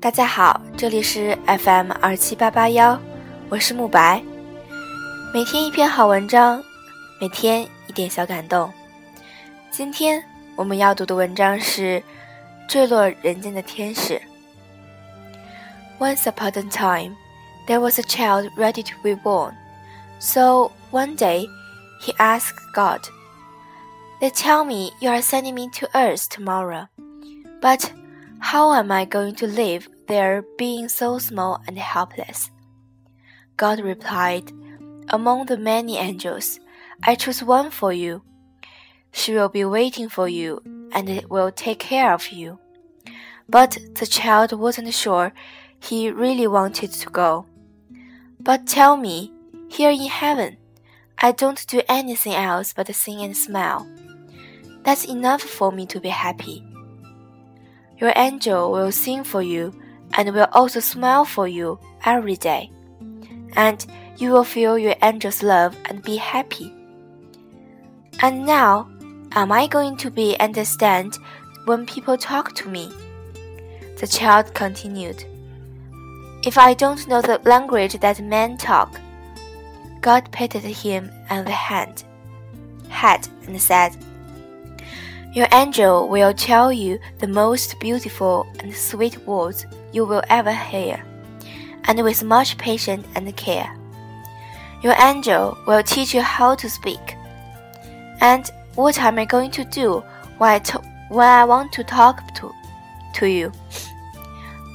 大家好，这里是 FM 二七八八幺，我是慕白。每天一篇好文章，每天一点小感动。今天我们要读的文章是《坠落人间的天使》。Once upon a time, there was a child ready to be born. So one day, he asked God, "They tell me you are sending me to Earth tomorrow, but how am I going to live there being so small and helpless? God replied, Among the many angels, I choose one for you. She will be waiting for you and will take care of you. But the child wasn't sure he really wanted to go. But tell me, here in heaven, I don't do anything else but sing and smile. That's enough for me to be happy. Your angel will sing for you and will also smile for you every day. And you will feel your angel's love and be happy. And now, am I going to be understand when people talk to me? The child continued. If I don't know the language that men talk, God patted him on the hand, head and said, your angel will tell you the most beautiful and sweet words you will ever hear, and with much patience and care. Your angel will teach you how to speak. And what am I going to do when I, when I want to talk to, to you?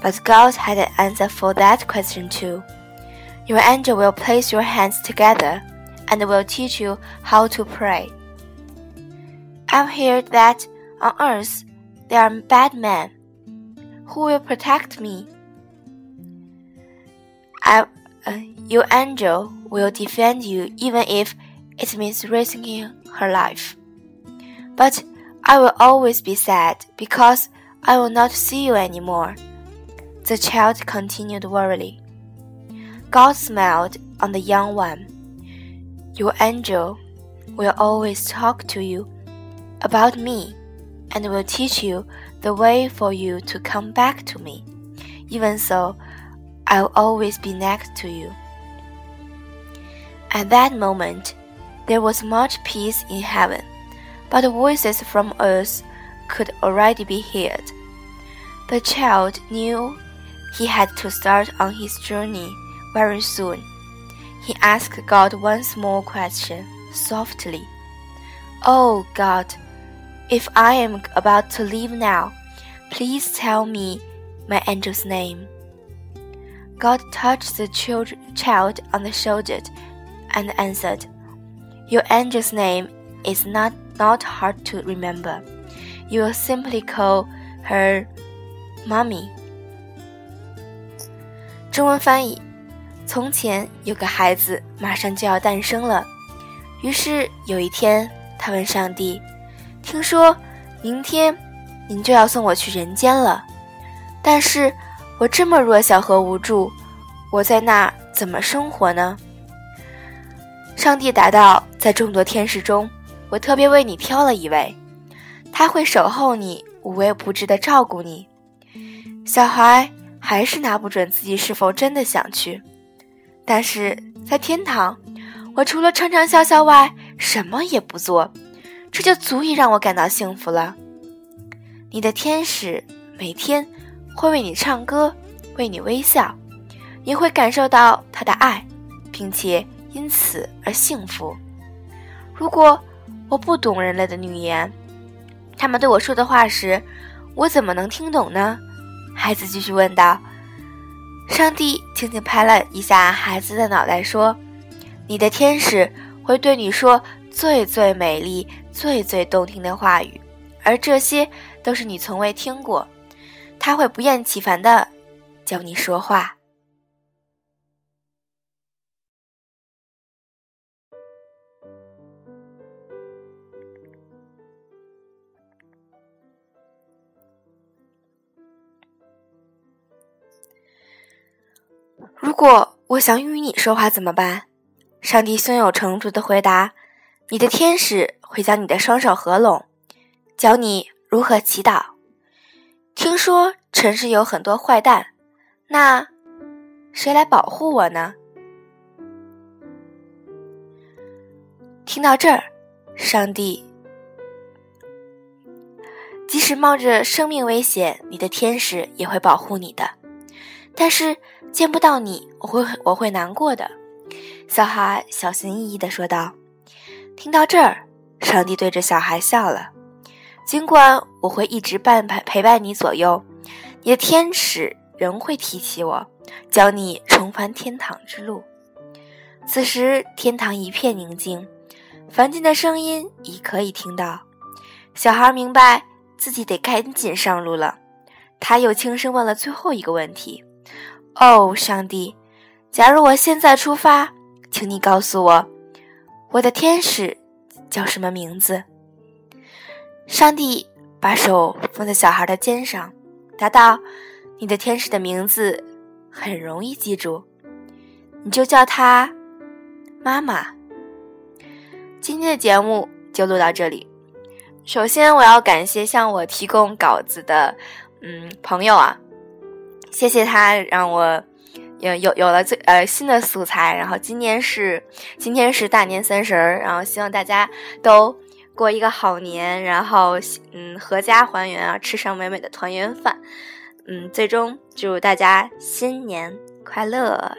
But God had an answer for that question too. Your angel will place your hands together and will teach you how to pray. I've heard that on earth there are bad men. Who will protect me? I, uh, your angel will defend you even if it means risking her life. But I will always be sad because I will not see you anymore. The child continued wearily. God smiled on the young one. Your angel will always talk to you about me and will teach you the way for you to come back to me. Even so, I'll always be next to you. At that moment, there was much peace in heaven, but voices from earth could already be heard. The child knew he had to start on his journey very soon. He asked God one small question softly. Oh God, if I am about to leave now, please tell me my angel's name. God touched the child on the shoulder and answered, Your angel's name is not, not hard to remember. You will simply call her Mommy. 中文翻译：从前有个孩子马上就要诞生了，于是有一天，他问上帝。 听说明天您就要送我去人间了，但是我这么弱小和无助，我在那怎么生活呢？上帝答道：“在众多天使中，我特别为你挑了一位，他会守候你，无微不至的照顾你。”小孩还是拿不准自己是否真的想去，但是在天堂，我除了唱唱笑笑外，什么也不做。这就足以让我感到幸福了。你的天使每天会为你唱歌，为你微笑，你会感受到他的爱，并且因此而幸福。如果我不懂人类的语言，他们对我说的话时，我怎么能听懂呢？孩子继续问道。上帝轻轻拍了一下孩子的脑袋，说：“你的天使会对你说。”最最美丽、最最动听的话语，而这些都是你从未听过。他会不厌其烦的教你说话。如果我想与你说话怎么办？上帝胸有成竹的回答。你的天使会将你的双手合拢，教你如何祈祷。听说城市有很多坏蛋，那谁来保护我呢？听到这儿，上帝，即使冒着生命危险，你的天使也会保护你的。但是见不到你，我会我会难过的。”小孩小心翼翼地说道。听到这儿，上帝对着小孩笑了。尽管我会一直伴陪陪伴你左右，你的天使仍会提起我，教你重返天堂之路。此时，天堂一片宁静，凡间的声音已可以听到。小孩明白自己得赶紧上路了。他又轻声问了最后一个问题：“哦，上帝，假如我现在出发，请你告诉我。”我的天使叫什么名字？上帝把手放在小孩的肩上，答道：“你的天使的名字很容易记住，你就叫他妈妈。”今天的节目就录到这里。首先，我要感谢向我提供稿子的嗯朋友啊，谢谢他让我。有有有了最呃新的素材，然后今年是今天是大年三十儿，然后希望大家都过一个好年，然后嗯阖家团圆啊，吃上美美的团圆饭，嗯，最终祝大家新年快乐。